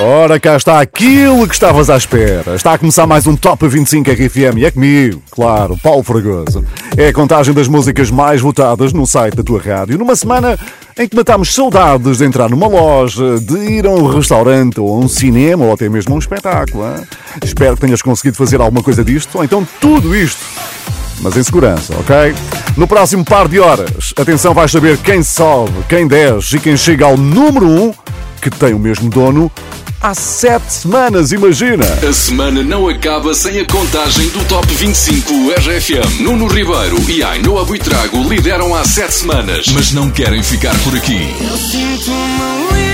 Ora, cá está aquilo que estavas à espera. Está a começar mais um Top 25 RFM e é comigo, claro, Paulo Fragoso. É a contagem das músicas mais votadas no site da tua rádio, numa semana em que matamos saudades de entrar numa loja, de ir a um restaurante ou a um cinema ou até mesmo a um espetáculo. hein? Espero que tenhas conseguido fazer alguma coisa disto, ou então tudo isto mas em segurança, ok? No próximo par de horas, atenção, vais saber quem sobe, quem desce e quem chega ao número 1, que tem o mesmo dono, há sete semanas, imagina! A semana não acaba sem a contagem do Top 25 RFM. Nuno Ribeiro e Ainhoa Buitrago lideram há sete semanas, mas não querem ficar por aqui. Sinto-me livre por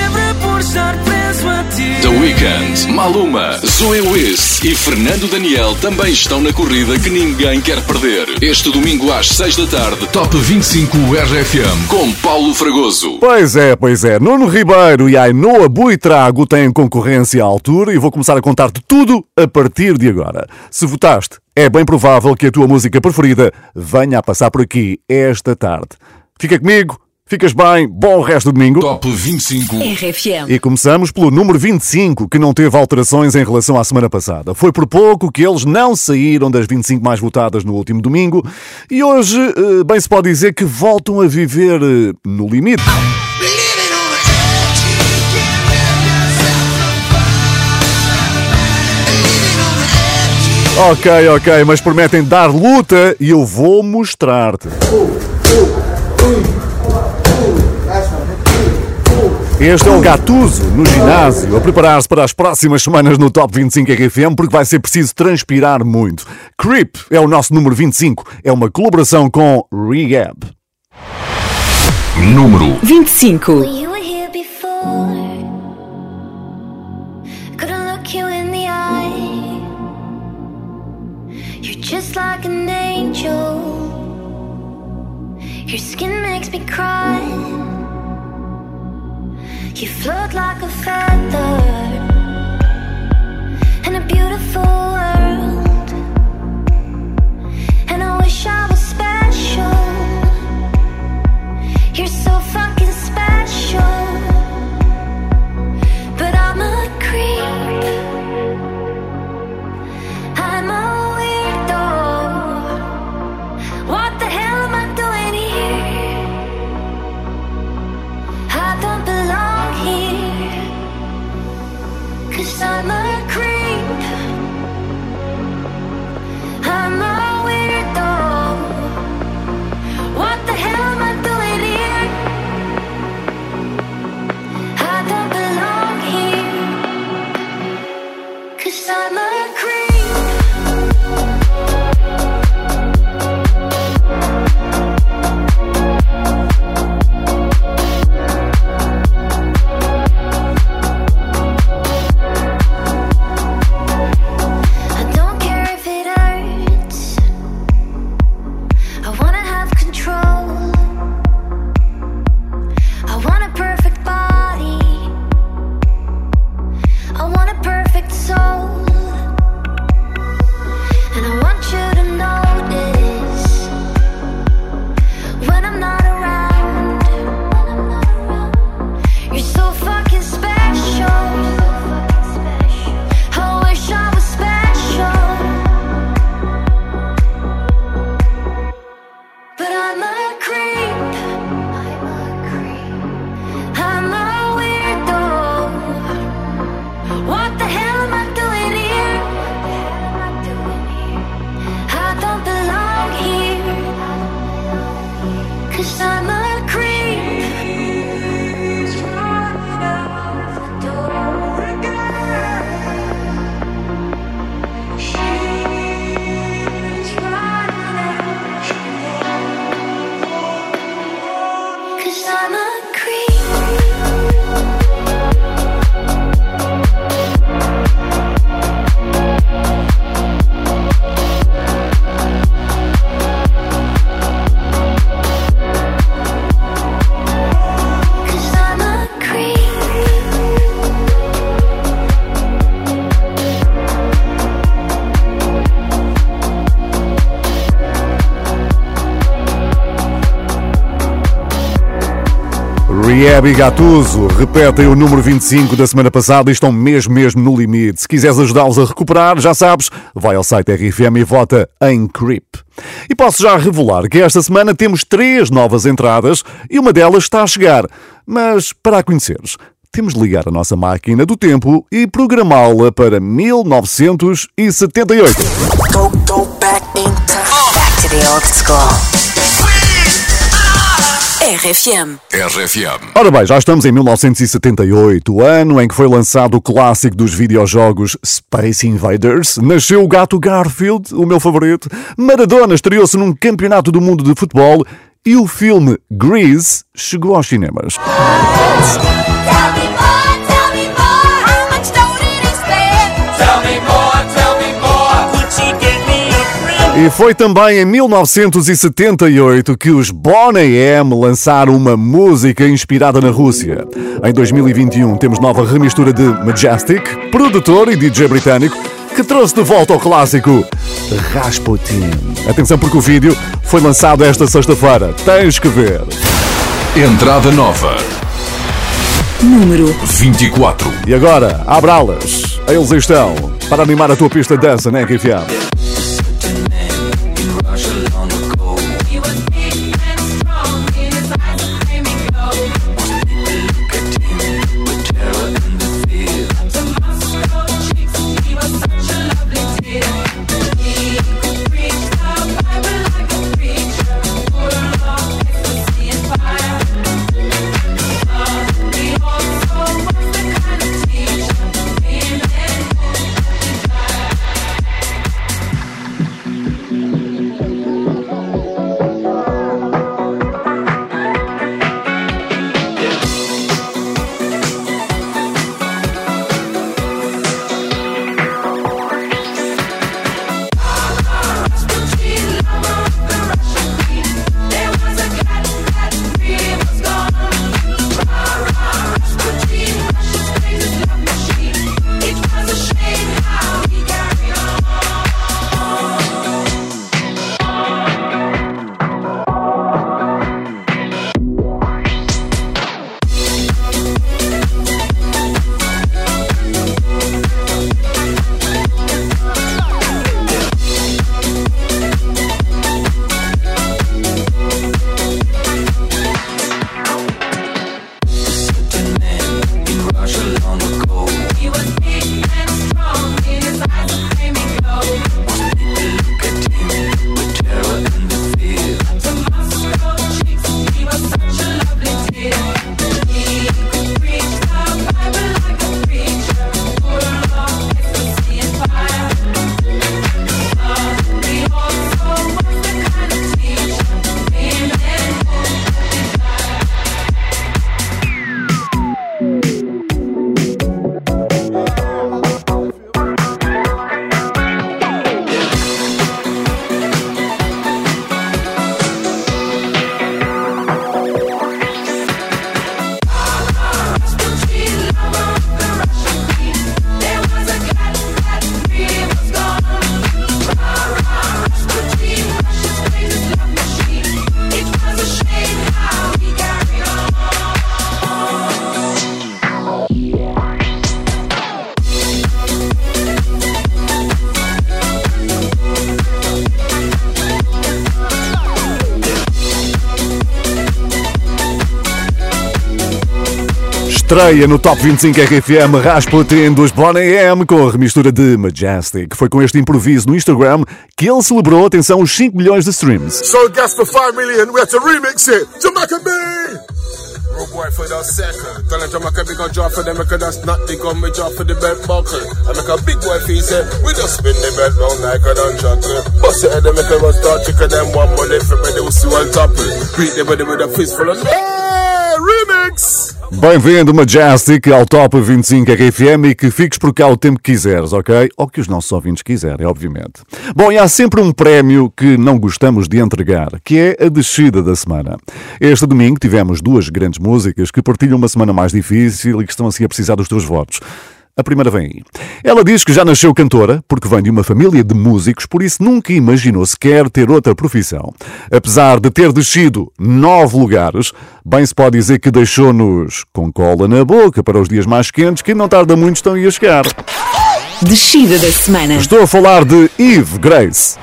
estar preso a ti. The Weeknd, Maluma, Zoe Wiss e Fernando Daniel também estão na corrida que ninguém quer perder. Este domingo às 6 da tarde, Top 25 RFM com Paulo Fragoso. Pois é, pois é. Nuno Ribeiro e Ainoa Buitrago têm concorrência à altura e vou começar a contar-te tudo a partir de agora. Se votaste, é bem provável que a tua música preferida venha a passar por aqui esta tarde. Fica comigo, ficas bem, bom resto do domingo. Top 25 RFM. E começamos pelo número 25, que não teve alterações em relação à semana passada. Foi por pouco que eles não saíram das 25 mais votadas no último domingo e hoje, eh, bem se pode dizer que voltam a viver eh, no limite. Ok, ok, mas prometem dar luta e eu vou mostrar-te. Este é o Gatuso no ginásio, a preparar-se para as próximas semanas no Top 25 RFM, porque vai ser preciso transpirar muito. Creep é o nosso número 25, é uma colaboração com Rehab. Número 25. You were here before. Couldn't look you in the eye. You're just like an angel. Your skin makes me cry. You float like a feather in a beautiful world. And I wish I was special. You're so fucking Cause I'm a creep. Riebi e repetem o número 25 da semana passada e estão mesmo, mesmo no limite. Se quiseres ajudá-los a recuperar, já sabes, vai ao site RFM e vota em Creep. E posso já revelar que esta semana temos três novas entradas e uma delas está a chegar. Mas para a conheceres, temos de ligar a nossa máquina do tempo e programá-la para 1978. Go, go back in time. Back to the old school. RFM. RFM. Ora bem, já estamos em 1978, o ano em que foi lançado o clássico dos videojogos Space Invaders. Nasceu o gato Garfield, o meu favorito. Maradona estreou-se num campeonato do mundo de futebol e o filme Grease chegou aos cinemas. E foi também em 1978 que os Boney M lançaram uma música inspirada na Rússia. Em 2021 temos nova remistura de Majestic, produtor e DJ britânico, que trouxe de volta o clássico Rasputin. Atenção porque o vídeo foi lançado esta sexta-feira. Tens que ver. Entrada nova. Número 24. E agora, abrá-las. Eles estão para animar a tua pista de dança, né, RFM? Estreia no Top 25 RFM Rasputin dos Boney M com a remistura de Majestic. Foi com este improviso no Instagram que ele celebrou, atenção, os 5 milhões de streams. So gas for 5 million, we have to remix it. Jamaica B! Road boy for the second. Tell them Jamaica big a job for them because that's not the gun, we job for the belt buckle. I make a big boy feel say, we just spin the belt round like a done chuckle. Bust it head and make a rust start chicken them one money for me, they will see one topple. Beat them with with a fist full of Hey, remix! Bem-vindo, Majestic, ao Top 25 RFM e que fiques por cá o tempo que quiseres, ok? Ou que os nossos ouvintes quiserem, obviamente. Bom, e há sempre um prémio que não gostamos de entregar, que é a descida da semana. Este domingo tivemos duas grandes músicas que partilham uma semana mais difícil e que estão assim a precisar dos teus votos. A primeira vem aí. Ela diz que já nasceu cantora, porque vem de uma família de músicos, por isso nunca imaginou sequer ter outra profissão. Apesar de ter descido nove lugares, bem se pode dizer que deixou-nos com cola na boca para os dias mais quentes, que não tarda muito estão a chegar. Descida da semana. Estou a falar de Eve Grace.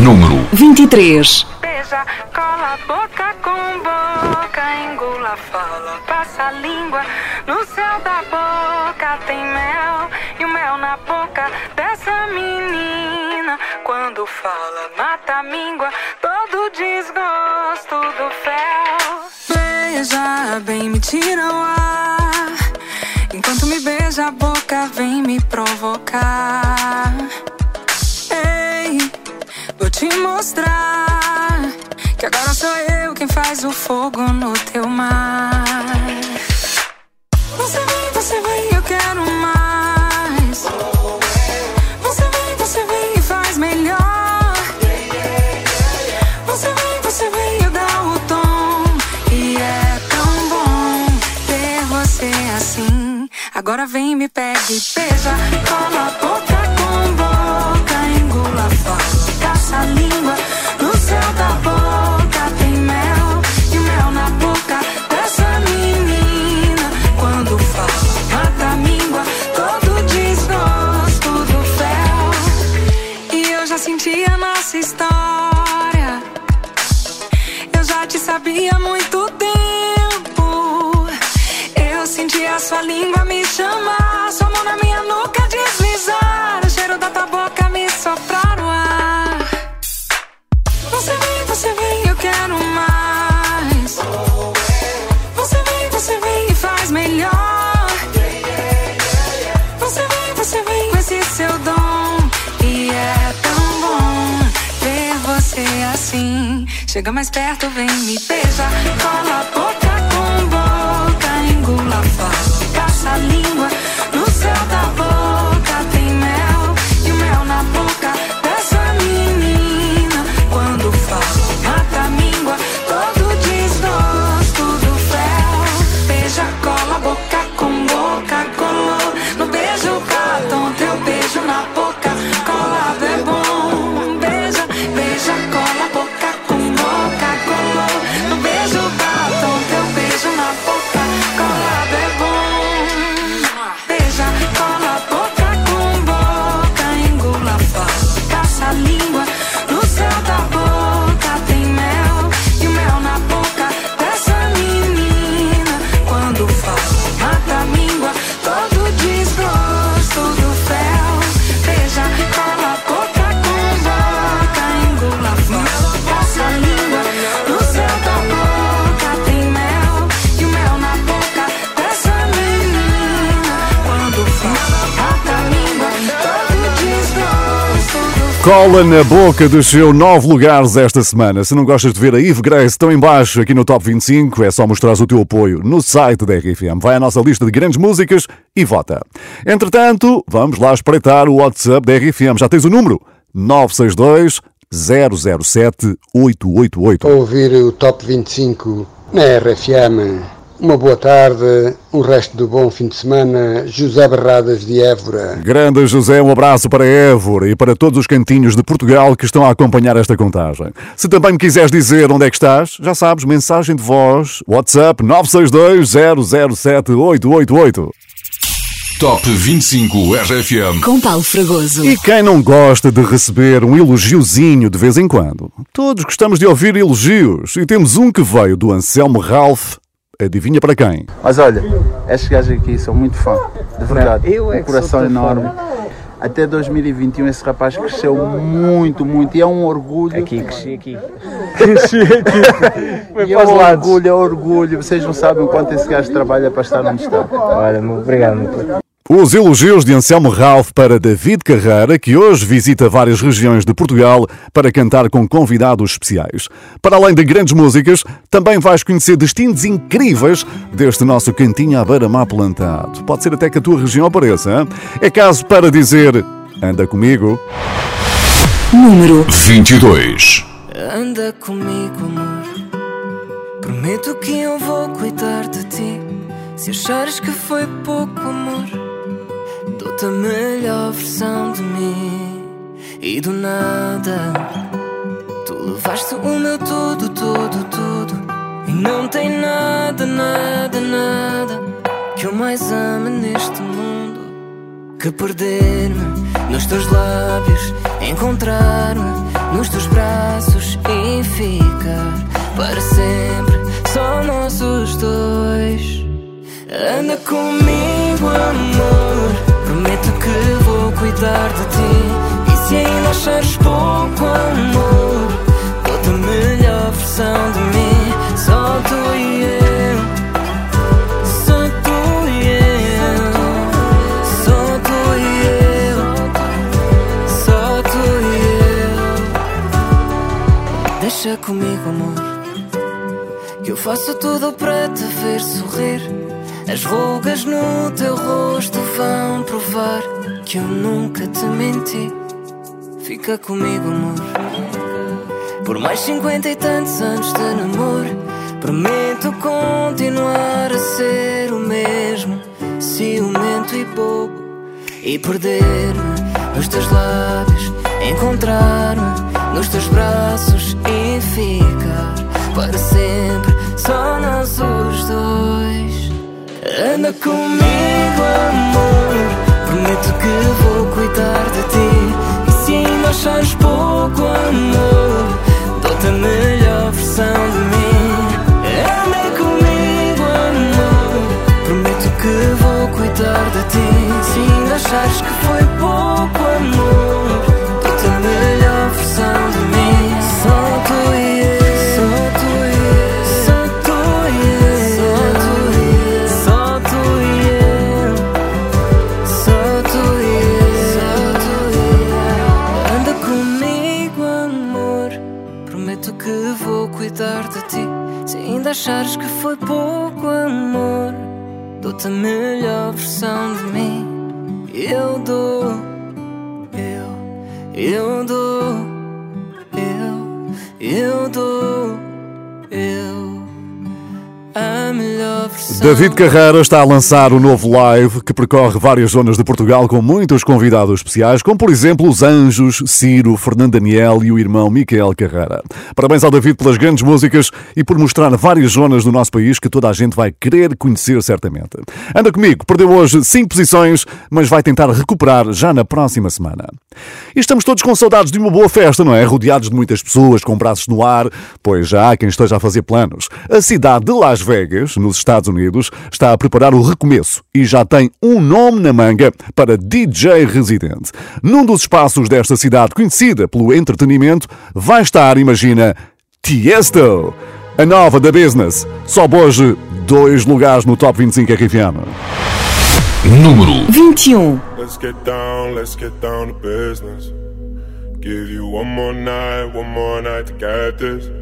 Número 23. Beija, Fala, mata a míngua, todo desgosto do fel. Beija bem, me tira o ar. Enquanto me beija a boca, vem me provocar. Ei, vou te mostrar que agora sou eu quem faz o fogo no teu mar. Você vem, você vem, eu quero mais. Agora vem, me pega e beija. Cola boca com boca, engula, fala, caça a língua. No céu da boca tem mel e mel na boca dessa menina. Quando fala, mata a míngua, todo desgosto do fel. E eu já senti a nossa história. Eu já te sabia muito tempo. Sua língua me chamar, sua mão na minha nuca deslizar, o cheiro da tua boca me soprar no ar. Você vem, você vem, eu quero mais. Você vem, você vem e faz melhor. Você vem, você vem com esse seu dom. E é tão bom ver você assim. Chega mais perto, vem me beija. Cola a boca com boca, engula, fala, caça a Cola na boca desceu nove lugares esta semana. Se não gostas de ver a Eve Grace tão em baixo aqui no Top 25, é só mostrar o teu apoio no site da RFM. Vai à nossa lista de grandes músicas e vota. Entretanto, vamos lá espreitar o WhatsApp da RFM. Já tens o número? 962 007 888. ouvir o Top 25 na RFM. Uma boa tarde, um resto do bom fim de semana. José Berradas de Évora. Grande José, um abraço para Évora e para todos os cantinhos de Portugal que estão a acompanhar esta contagem. Se também me quiseres dizer onde é que estás, já sabes, mensagem de voz, WhatsApp 962 007 888. Top 25 RFM. Com Paulo Fragoso. E quem não gosta de receber um elogiozinho de vez em quando? Todos gostamos de ouvir elogios e temos um que veio do Anselmo Ralph. Adivinha para quem? Mas olha, estes gajos aqui são muito fã, de verdade. Eu é um coração enorme. fã. Até 2021 esse rapaz cresceu muito, muito. E é um orgulho. Aqui, cresci aqui. Cresci aqui. Foi e é para os um lados. orgulho, é orgulho. Vocês não sabem o quanto esse gajo trabalha para estar onde está. Olha, obrigado, meu puto. Os elogios de Anselmo Ralph para David Carreira, que hoje visita várias regiões de Portugal para cantar com convidados especiais. Para além de grandes músicas, também vais conhecer destinos incríveis deste nosso cantinho à beira-mar plantado. Pode ser até que a tua região apareça. hein? É caso para dizer, anda comigo. Número 22. Anda comigo, amor. Prometo que eu vou cuidar de ti. Se achares que foi pouco amor, Dou-te a melhor versão de mim e do nada. Tu levaste o meu tudo, tudo, tudo. E não tem nada, nada, nada que eu mais ame neste mundo que perder-me nos teus lábios, encontrar-me nos teus braços e ficar para sempre só nós os dois. Anda comigo, amor. Que vou cuidar de ti. E se ainda achares pouco amor, dou-te a melhor versão de mim. Só tu e eu. Só tu e eu. Só tu e eu. Só tu e eu. Deixa comigo, amor. Que eu faço tudo para te ver sorrir. As rugas no teu rosto vão provar que eu nunca te menti. Fica comigo, amor. Por mais cinquenta e tantos anos de namoro, prometo continuar a ser o mesmo, ciumento e bobo. E perder-me nos teus lábios, encontrar-me nos teus braços e ficar para sempre só nós os dois. Anda comigo, amor. Prometo que vou cuidar de ti. E se ainda achares pouco amor, David Carreira está a lançar o novo live que percorre várias zonas de Portugal com muitos convidados especiais, como por exemplo os Anjos, Ciro, Fernando Daniel e o irmão Miquel Carreira. Parabéns ao David pelas grandes músicas e por mostrar várias zonas do nosso país que toda a gente vai querer conhecer certamente. Anda comigo, perdeu hoje 5 posições, mas vai tentar recuperar já na próxima semana. E estamos todos com saudades de uma boa festa, não é? Rodeados de muitas pessoas com braços no ar, pois já há quem esteja a fazer planos. A cidade de Las Vegas, nos Estados Unidos, está a preparar o recomeço e já tem um nome na manga para DJ residente. Num dos espaços desta cidade conhecida pelo entretenimento, vai estar, imagina, Tiesto. A nova da Business. Sobe hoje dois lugares no Top 25 RFM. Número 21. Let's get down, let's get down to business. Give you one more night, one more night to get this.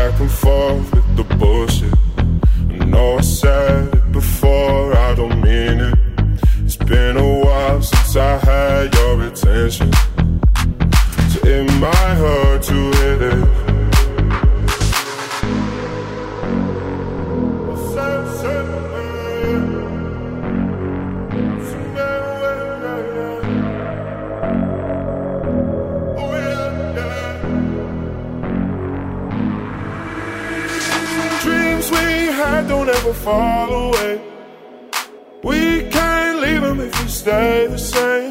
attention. So it might hurt to hit it. Dreams we had don't ever fall away. We can't leave them if we stay the same.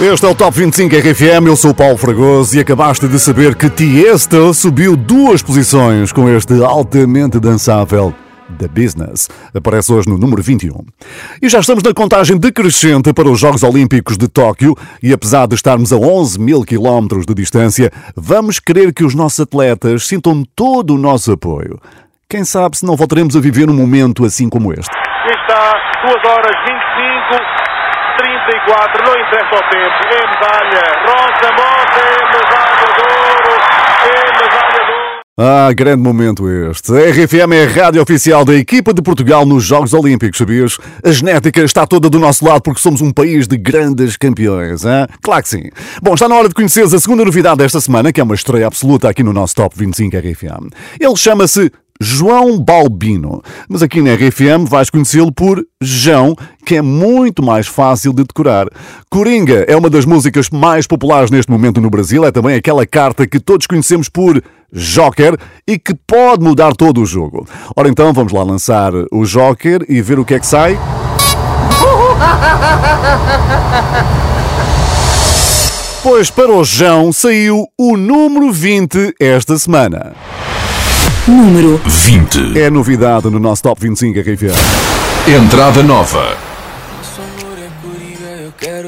Este é o Top 25 RFM, eu sou o Paulo Fragoso e acabaste de saber que Tiesto subiu duas posições com este altamente dançável The Business. Aparece hoje no número 21. E já estamos na contagem decrescente para os Jogos Olímpicos de Tóquio e apesar de estarmos a 11 mil quilómetros de distância, vamos querer que os nossos atletas sintam todo o nosso apoio. Quem sabe se não voltaremos a viver um momento assim como este. Está, 2 horas 25, 34, não interessa o tempo. É medalha, Rosa Mota, é medalha de ouro, é medalha de ouro. Ah, grande momento este. A RFM é a rádio oficial da equipa de Portugal nos Jogos Olímpicos, sabias? A genética está toda do nosso lado porque somos um país de grandes campeões, hein? Claro que sim. Bom, está na hora de conheceres a segunda novidade desta semana, que é uma estreia absoluta aqui no nosso Top 25 RFM. Ele chama-se João Balbino, mas aqui na RFM vais conhecê-lo por João, que é muito mais fácil de decorar. Coringa é uma das músicas mais populares neste momento no Brasil, é também aquela carta que todos conhecemos por Joker e que pode mudar todo o jogo. Ora então, vamos lá lançar o Joker e ver o que é que sai. Pois para o João saiu o número 20 esta semana. Número 20. É novidade no nosso Top 25 RFM. Entrada nova.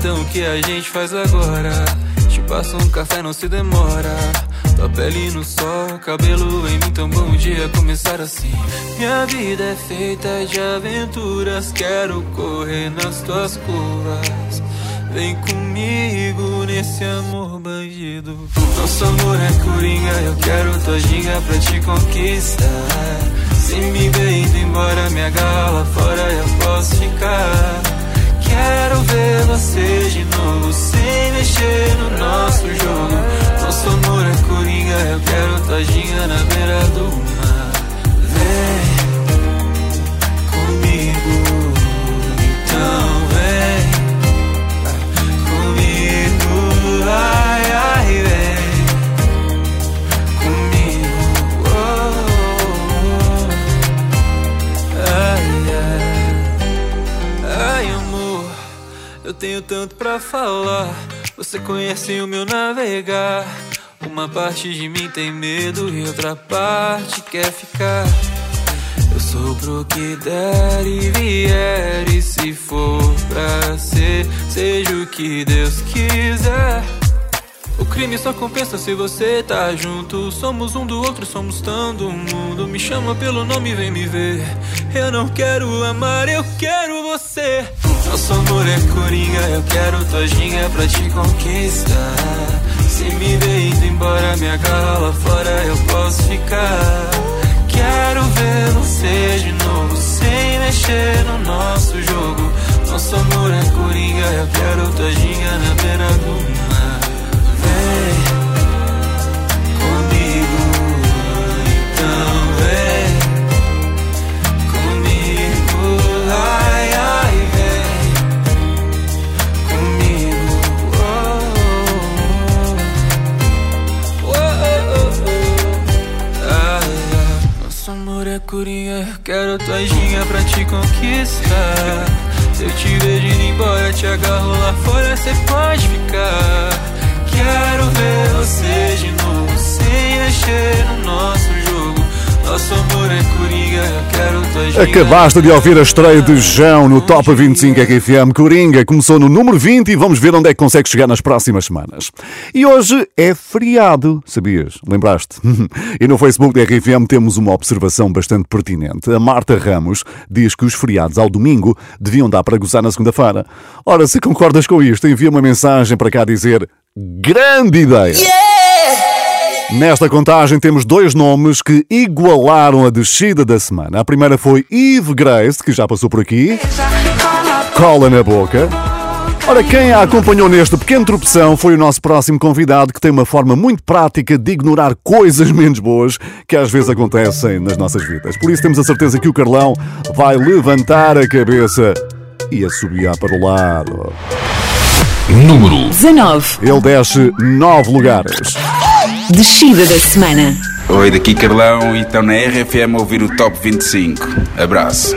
então o que a gente faz agora? Te passo um café, não se demora. Tua pele no sol, cabelo em mim, tão bom dia começar assim. Minha vida é feita de aventuras, quero correr nas tuas curvas. Vem comigo nesse amor bandido. Nosso amor é coringa, eu quero tua ginga pra te conquistar. Se me ver indo embora, agarra lá fora, eu posso ficar. Quero ver você de novo, sem mexer no nosso jogo. Nosso amor é coringa, eu quero tua ginga na beira do mar. Vem pra falar. Você conhece o meu navegar. Uma parte de mim tem medo e outra parte quer ficar. Eu sou pro que der e vier. E se for pra ser, seja o que Deus quiser. Crime só compensa se você tá junto. Somos um do outro, somos tanto mundo. Me chama pelo nome, vem me ver. Eu não quero amar, eu quero você. Nosso amor é coringa, eu quero tua ginga pra te conquistar. Se me ver indo embora, me agarra lá fora, eu posso ficar. Quero ver você de novo, sem mexer no nosso jogo. Nosso amor é coringa, eu quero tua ginga na beira do mar. Nosso amor é coringa, eu quero tua ginga pra te conquistar. Se eu te vejo indo embora, te agarro lá fora, cê pode ficar. Quero ver você de novo, sem mexer no nosso Acabaste de ouvir a estreia de João no Top 25 RFM. Coringa começou no número 20 e vamos ver onde é que consegue chegar nas próximas semanas. E hoje é feriado, sabias? Lembraste? e no Facebook da RFM temos uma observação bastante pertinente. A Marta Ramos diz que os feriados ao domingo deviam dar para gozar na segunda-feira. Ora, se concordas com isto, envia uma mensagem para cá dizer grande ideia. Nesta contagem temos dois nomes que igualaram a descida da semana. A primeira foi Eve Grace, que já passou por aqui. Cola na boca. Ora, quem a acompanhou neste pequeno tropeção foi o nosso próximo convidado, que tem uma forma muito prática de ignorar coisas menos boas que às vezes acontecem nas nossas vidas. Por isso temos a certeza que o Carlão vai levantar a cabeça e assobiar para o lado. Número 19. Ele desce nove lugares. Descida da semana. Oi, daqui Carlão e estão na RFM a ouvir o Top 25. Abraço.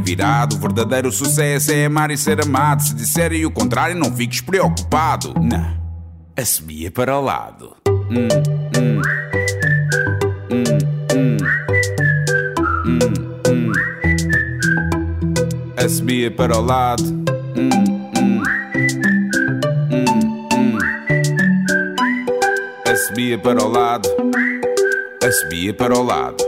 virado. O verdadeiro sucesso é amar e ser amado. Se disserem o contrário, não fiques preocupado. Não, assobia para o lado. Hum, hum. Hum, hum. Hum, hum. Assobia para o lado. Hum, hum. Hum, hum. Assobia para o lado. Assobia para o lado.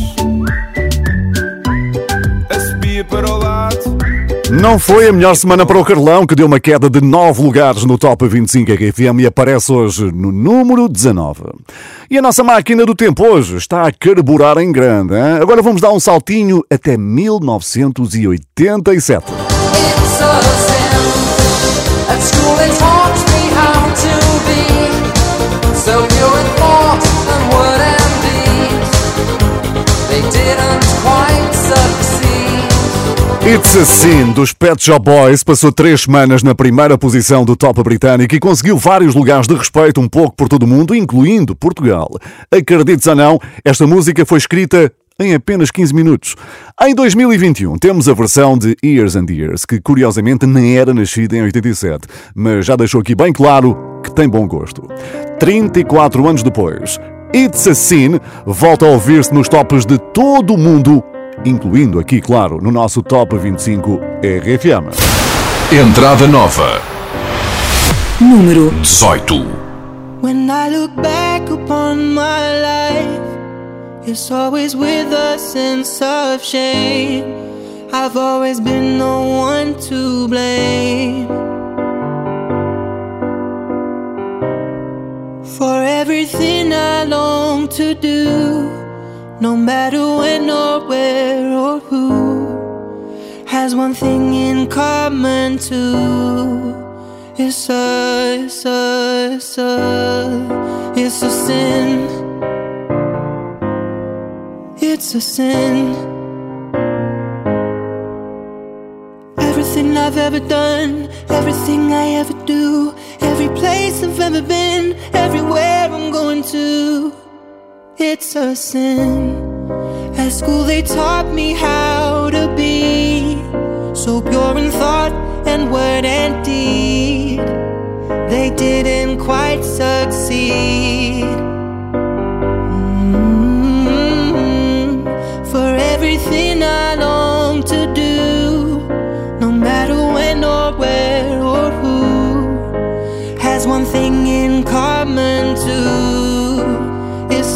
para o lado. Não foi a melhor semana para o Carlão, que deu uma queda de 9 lugares no Top 25 RFM e aparece hoje no número 19. E a nossa máquina do tempo hoje está a carburar em grande. Hein? Agora vamos dar um saltinho até 1987. At It's a Sin dos Pet Shop Boys passou três semanas na primeira posição do top britânico e conseguiu vários lugares de respeito um pouco por todo o mundo, incluindo Portugal. Acredites ou não, esta música foi escrita em apenas 15 minutos. Em 2021 temos a versão de Years and Years, que curiosamente nem era nascida em 87, mas já deixou aqui bem claro que tem bom gosto. 34 anos depois, It's a Sin volta a ouvir-se nos tops de todo o mundo, incluindo aqui, claro, no nosso Top 25 RFM. Entrada nova. Número 18. When I look back upon my life, It's always with a sense of shame. I've always been the one to blame. For everything I long to do, no matter when or where or who, has one thing in common too. It's a, it's a, it's a, it's a sin. It's a sin. Everything I've ever done, everything I ever do, every place I've ever been, everywhere I'm going to, it's a sin. At school they taught me how to be so pure in thought and word and deed. They didn't quite succeed. Mm, For everything I long to do, no matter when or where or who, has one thing in common too.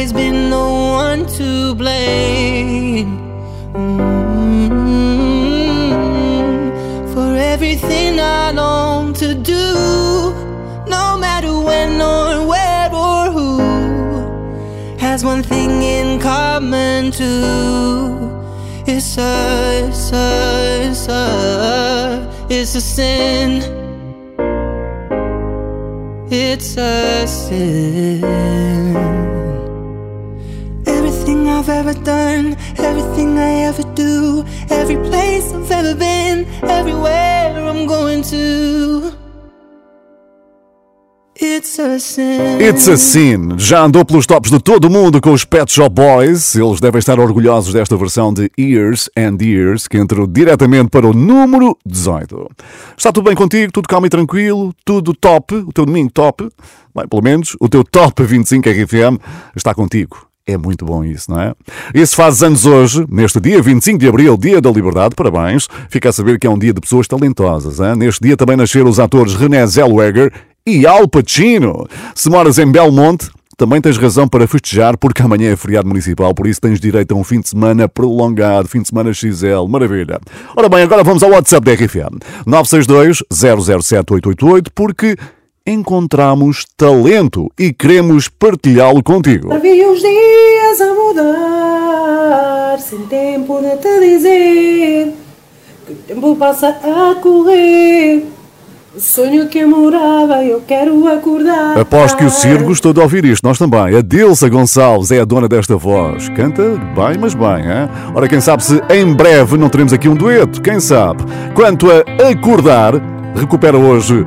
Always been the one to blame Mm, for everything I long to do, no matter when or where or who, has one thing in common too. It's a, it's a, it's a, it's a sin. It's a sin. I've ever been, everywhere I'm going to. It's a sin. Já andou pelos tops de todo o mundo com os Pet Shop Boys. Eles devem estar orgulhosos desta versão de Years and Years, que entrou diretamente para o número 18. Está tudo bem contigo? Tudo calmo e tranquilo? Tudo top? O teu domingo top? Bem, pelo menos o teu top 25 RFM está contigo. É muito bom isso, não é? Se fazes anos hoje, neste dia 25 de Abril, Dia da Liberdade, parabéns. Fica a saber que é um dia de pessoas talentosas. Hein? Neste dia também nasceram os atores René Zellweger e Al Pacino. Se moras em Belmonte, também tens razão para festejar, porque amanhã é feriado municipal, por isso tens direito a um fim de semana prolongado, fim de semana XL, maravilha. Ora bem, agora vamos ao WhatsApp da RFM, 962 007 888, porque encontramos talento e queremos partilhá-lo contigo. Vi os dias a mudar, sem tempo de te dizer que o tempo passa a correr. O sonho que morava, eu quero acordar. Aposto que o Ciro gostou de ouvir isto, nós também. A Dilsa Gonçalves é a dona desta voz. Canta bem, mas bem, hein? Ora, quem sabe se em breve não teremos aqui um dueto, quem sabe? Quanto a acordar, recupera hoje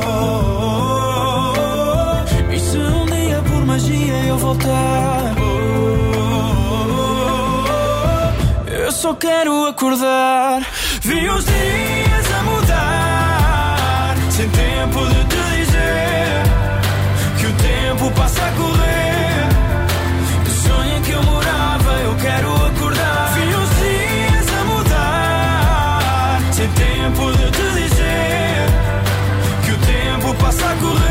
eu voltar Eu só quero acordar. Vi os dias a mudar. Sem tempo de te dizer Que o tempo passa a correr. O sonho que eu morava Eu quero acordar. Vi os dias a mudar. Sem tempo de te dizer Que o tempo passa a correr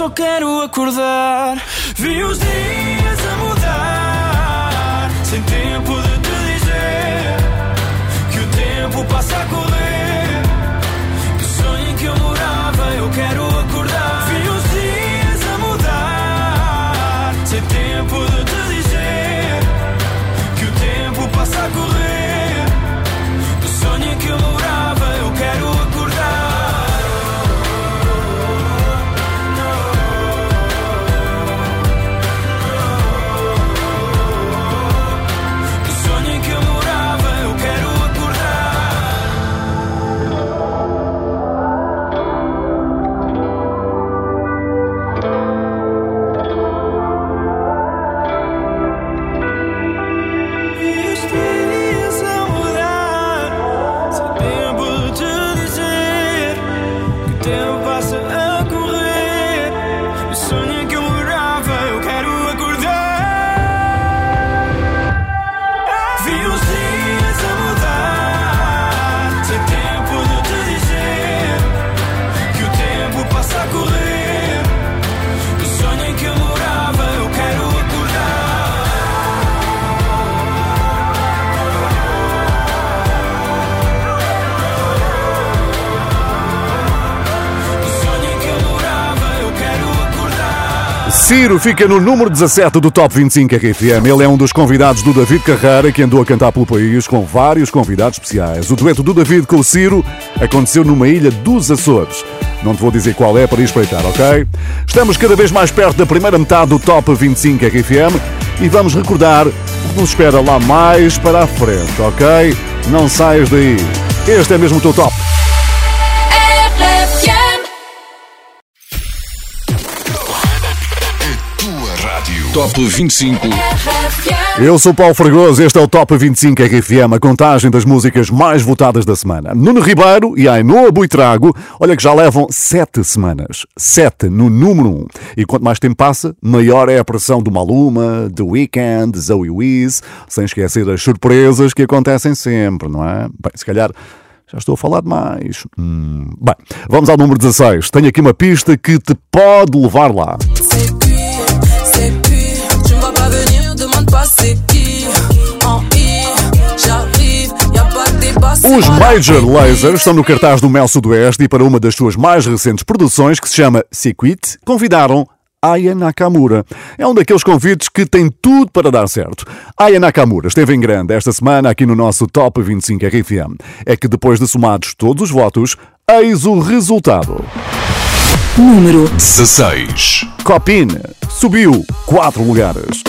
Só quero acordar. Vi os dias a mudar, sem tempo de te dizer que o tempo passa a correr. Que o sonho que eu morava, eu quero Ciro fica no número 17 do Top 25 RFM. Ele é um dos convidados do David Carreira, que andou a cantar pelo país com vários convidados especiais. O dueto do David com o Ciro aconteceu numa ilha dos Açores. Não te vou dizer qual é para espreitar, ok? Estamos cada vez mais perto da primeira metade do Top 25 RFM e vamos recordar o que nos espera lá mais para a frente, ok? Não saias daí. Este é mesmo o teu top. Top 25. Eu sou Paulo Fragoso, este é o Top 25 RFM, a contagem das músicas mais votadas da semana. Nuno Ribeiro e Ainoa Buitrago, olha que já levam sete semanas. Sete no número um. E quanto mais tempo passa, maior é a pressão do Maluma, do Weekend, Zoe Wiz, sem esquecer as surpresas que acontecem sempre, não é? Bem, se calhar... Já estou a falar demais. Hum, bem, vamos ao número 16. Tenho aqui uma pista que te pode levar lá. C'est Os Major baby. Laser estão no cartaz do Mel Sudoeste e para uma das suas mais recentes produções, que se chama Circuit, convidaram Aya Nakamura. É um daqueles convites que tem tudo para dar certo. Aya Nakamura esteve em grande esta semana aqui no nosso Top 25 RFM. É que depois de somados todos os votos, eis o resultado. Número 16. Copine subiu 4 lugares.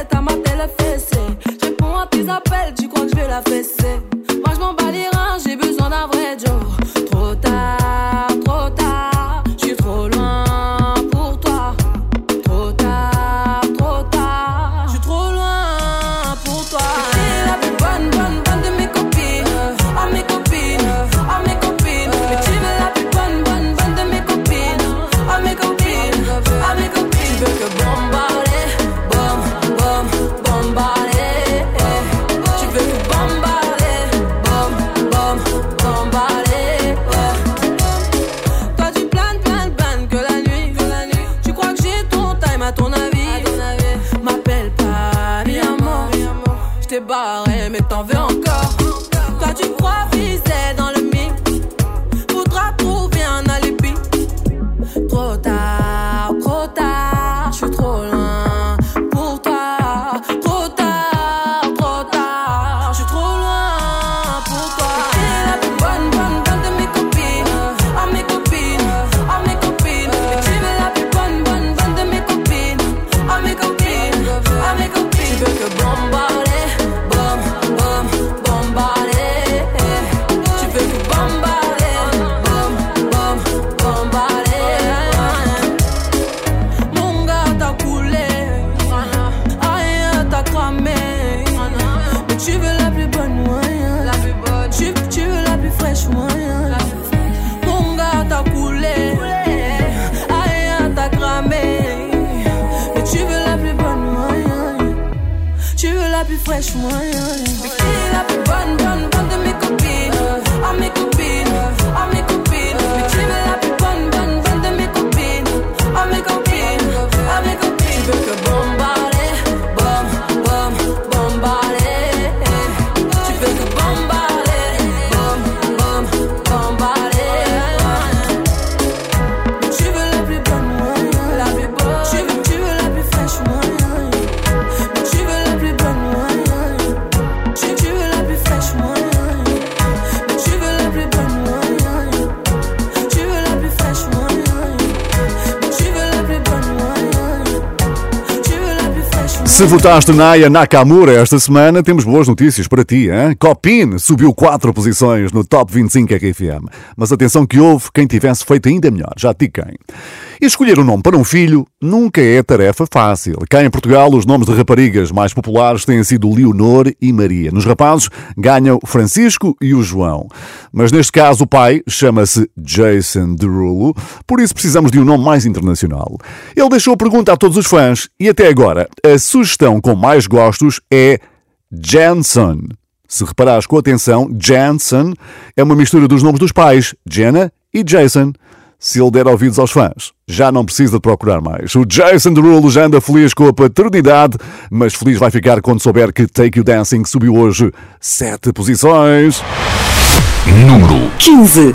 Bête, à ma télé fessée. Je réponds à tes appels, tu crois que je vais la fesser. Moi je m'en bats les reins, j'ai besoin d'un vrai job. baba. Votaste Naya Nakamura esta semana, temos boas notícias para ti, hein? Copin subiu 4 posições no Top 25 RFM. Mas atenção que houve quem tivesse feito ainda melhor, já te quem. E escolher um nome para um filho nunca é tarefa fácil. Cá em Portugal, os nomes de raparigas mais populares têm sido Leonor e Maria. Nos rapazes, ganham Francisco e o João. Mas neste caso, o pai chama-se Jason Derulo, por isso precisamos de um nome mais internacional. Ele deixou a pergunta a todos os fãs e até agora, a sugestão com mais gostos é Jansen. Se reparares com atenção, Jansen é uma mistura dos nomes dos pais, Jenna e Jason. Se ele der ouvidos aos fãs, já não precisa de procurar mais. O Jason Derulo já anda feliz com a paternidade, mas feliz vai ficar quando souber que Take You Dancing subiu hoje sete posições. Número 15.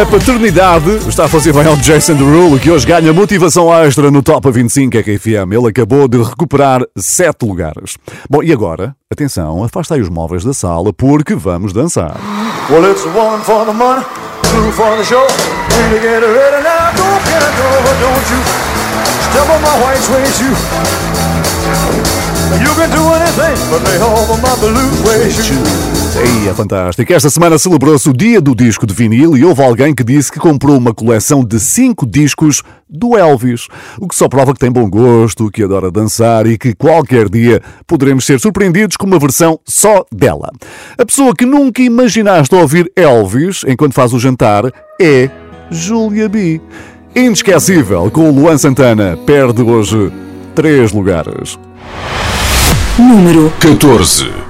A paternidade está a fazer bem ao Jason Derulo, que hoje ganha motivação extra no Top 25 RFM. Ele acabou de recuperar sete lugares. Bom, e agora, atenção, afasta aí os móveis da sala, porque vamos dançar. Well, it's one for the money, two for the show. You get ready now, go get over, don't you? Step on my white suede shoe. You can do anything but lay over my blue suede shoe. Ei, é fantástico. Esta semana celebrou-se o dia do disco de vinil e houve alguém que disse que comprou uma coleção de cinco discos do Elvis. O que só prova que tem bom gosto, que adora dançar e que qualquer dia poderemos ser surpreendidos com uma versão só dela. A pessoa que nunca imaginaste ouvir Elvis enquanto faz o jantar é Julia B. Inesquecível, com o Luan Santana, perde hoje três lugares. Número 14.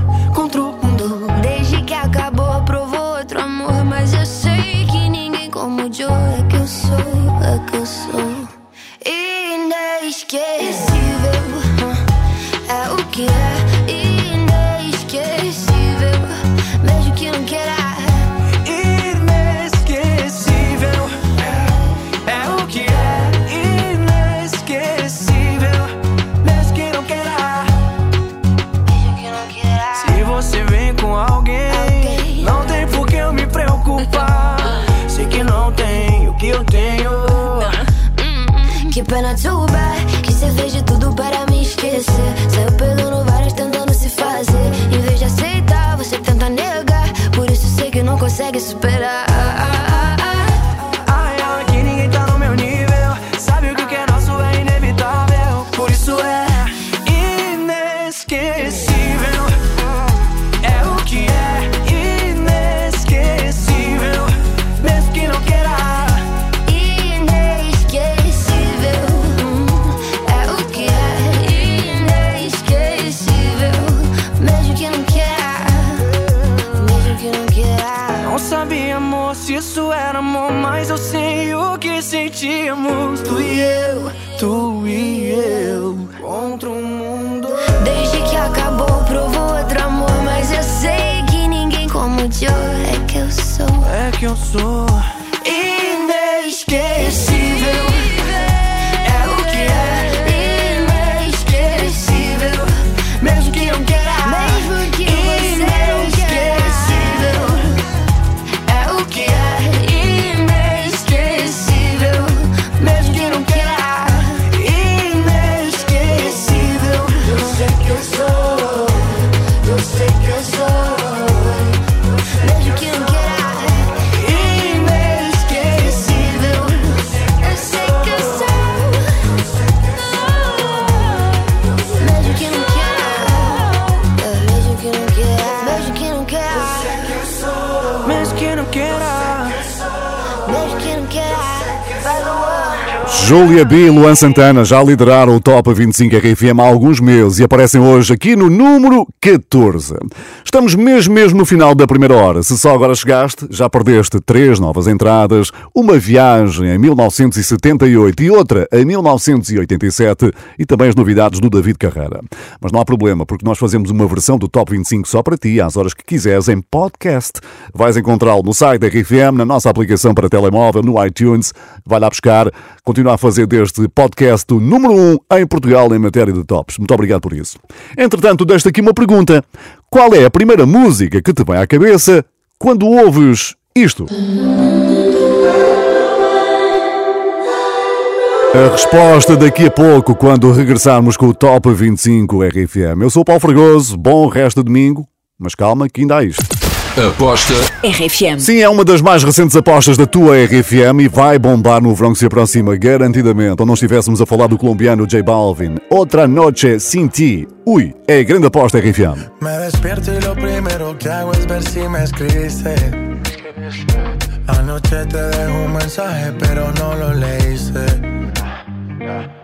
eu sou, é que eu sou. Inesquecível, é o que é Júlia B e Luan Santana já lideraram o Top 25 RFM há alguns meses e aparecem hoje aqui no número 14. Estamos mesmo mesmo no final da primeira hora. Se só agora chegaste, já perdeste três novas entradas, uma viagem em 1978 e outra em 1987 e também as novidades do David Carreira. Mas não há problema, porque nós fazemos uma versão do Top 25 só para ti, às horas que quiseres, em podcast. Vais encontrá-lo no site da RFM, na nossa aplicação para telemóvel, no iTunes. Vai lá buscar. Continua a fazer deste podcast o número 1 um em Portugal em matéria de tops. Muito obrigado por isso. Entretanto, deixo aqui uma pergunta. Qual é a primeira música que te vem à cabeça quando ouves isto? A resposta daqui a pouco, quando regressarmos com o Top 25 RFM. Eu sou o Paulo Fragoso, bom resto de domingo, mas calma que ainda há isto. Aposta RFM. Sim, é uma das mais recentes apostas da tua RFM e vai bombar no verão que se aproxima, garantidamente. Ou não estivéssemos a falar do colombiano J Balvin. Outra noche sin ti. Ui, é a grande aposta RFM. Me despierto y lo primero que hago es ver si me escribiste. Anoche te dejo un mensaje, pero no lo leíste.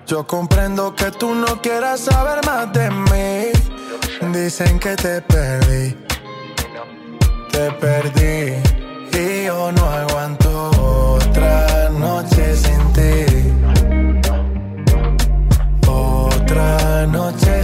Yo comprendo que tú no quieras saber más de mí. Dicen que te perdí. Te perdí. Y yo no aguanto otra noche sin ti. Otra noche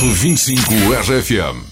Top 25 RFM.